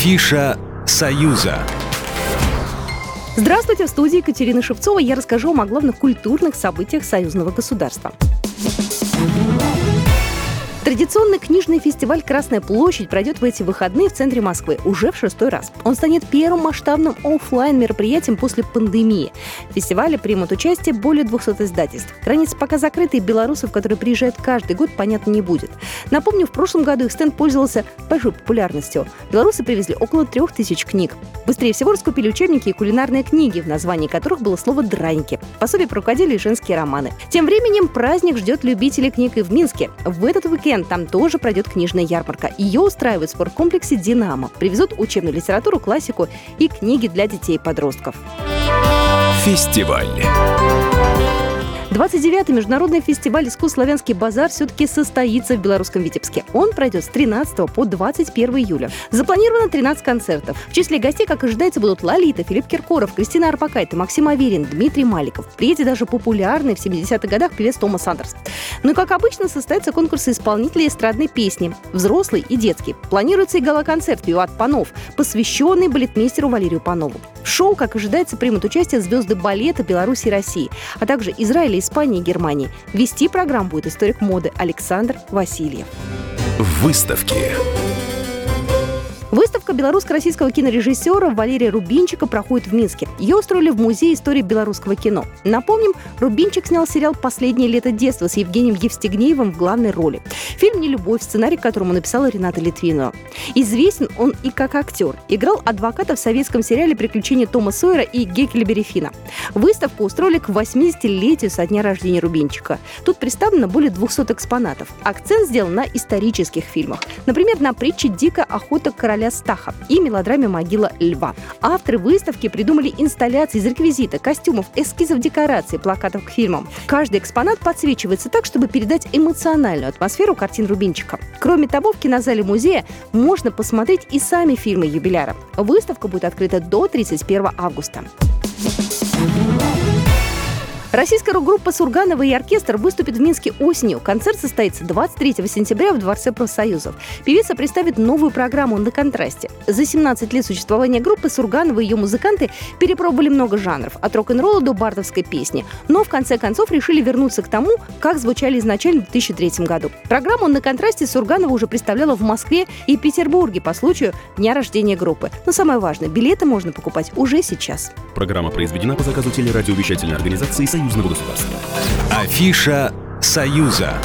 Афиша «Союза». Здравствуйте, в студии Екатерина Шевцова. Я расскажу вам о главных культурных событиях союзного государства. Традиционный книжный фестиваль «Красная площадь» пройдет в эти выходные в центре Москвы уже в шестой раз. Он станет первым масштабным офлайн мероприятием после пандемии. В фестивале примут участие более 200 издательств. Границы пока закрыты, и белорусов, которые приезжают каждый год, понятно, не будет. Напомню, в прошлом году их стенд пользовался большой популярностью. Белорусы привезли около трех тысяч книг. Быстрее всего раскупили учебники и кулинарные книги, в названии которых было слово «драники». Пособие по женские романы. Тем временем праздник ждет любителей книг и в Минске. В этот уикенд уикенд там тоже пройдет книжная ярмарка. Ее устраивают в спорткомплексе «Динамо». Привезут учебную литературу, классику и книги для детей и подростков. Фестиваль. 29-й международный фестиваль искусств «Славянский базар» все-таки состоится в белорусском Витебске. Он пройдет с 13 по 21 июля. Запланировано 13 концертов. В числе гостей, как ожидается, будут Лолита, Филипп Киркоров, Кристина Арпакайта, Максим Аверин, Дмитрий Маликов. Приедет даже популярный в 70-х годах певец Томас Андерс. Ну и, как обычно, состоятся конкурсы исполнителей эстрадной песни, взрослый и детский. Планируется и гала-концерт «Виват Панов», посвященный балетмейстеру Валерию Панову. В шоу, как ожидается, примут участие звезды балета Беларуси и России, а также Израиля, Испании и Германии. Вести программу будет историк моды Александр Васильев. Выставки. Выставка белорусско-российского кинорежиссера Валерия Рубинчика проходит в Минске. Ее устроили в Музее истории белорусского кино. Напомним, Рубинчик снял сериал «Последнее лето детства» с Евгением Евстигнеевым в главной роли. Фильм «Не любовь», сценарий к которому написала Рената Литвинова. Известен он и как актер. Играл адвоката в советском сериале «Приключения Тома Сойера» и Геккельбери Фина. Выставку устроили к 80-летию со дня рождения Рубинчика. Тут представлено более 200 экспонатов. Акцент сделан на исторических фильмах. Например, на притче «Дикая охота короля короля Стаха и мелодраме «Могила льва». Авторы выставки придумали инсталляции из реквизита, костюмов, эскизов декораций, плакатов к фильмам. Каждый экспонат подсвечивается так, чтобы передать эмоциональную атмосферу картин Рубинчика. Кроме того, в кинозале музея можно посмотреть и сами фильмы юбиляра. Выставка будет открыта до 31 августа. Российская рок-группа Сурганова и оркестр выступит в Минске осенью. Концерт состоится 23 сентября в Дворце профсоюзов. Певица представит новую программу «На контрасте». За 17 лет существования группы Сурганова и ее музыканты перепробовали много жанров, от рок-н-ролла до бардовской песни. Но в конце концов решили вернуться к тому, как звучали изначально в 2003 году. Программу «На контрасте» Сурганова уже представляла в Москве и Петербурге по случаю дня рождения группы. Но самое важное, билеты можно покупать уже сейчас. Программа произведена по заказу телерадиовещательной организации Союзного государства. Афиша «Союза».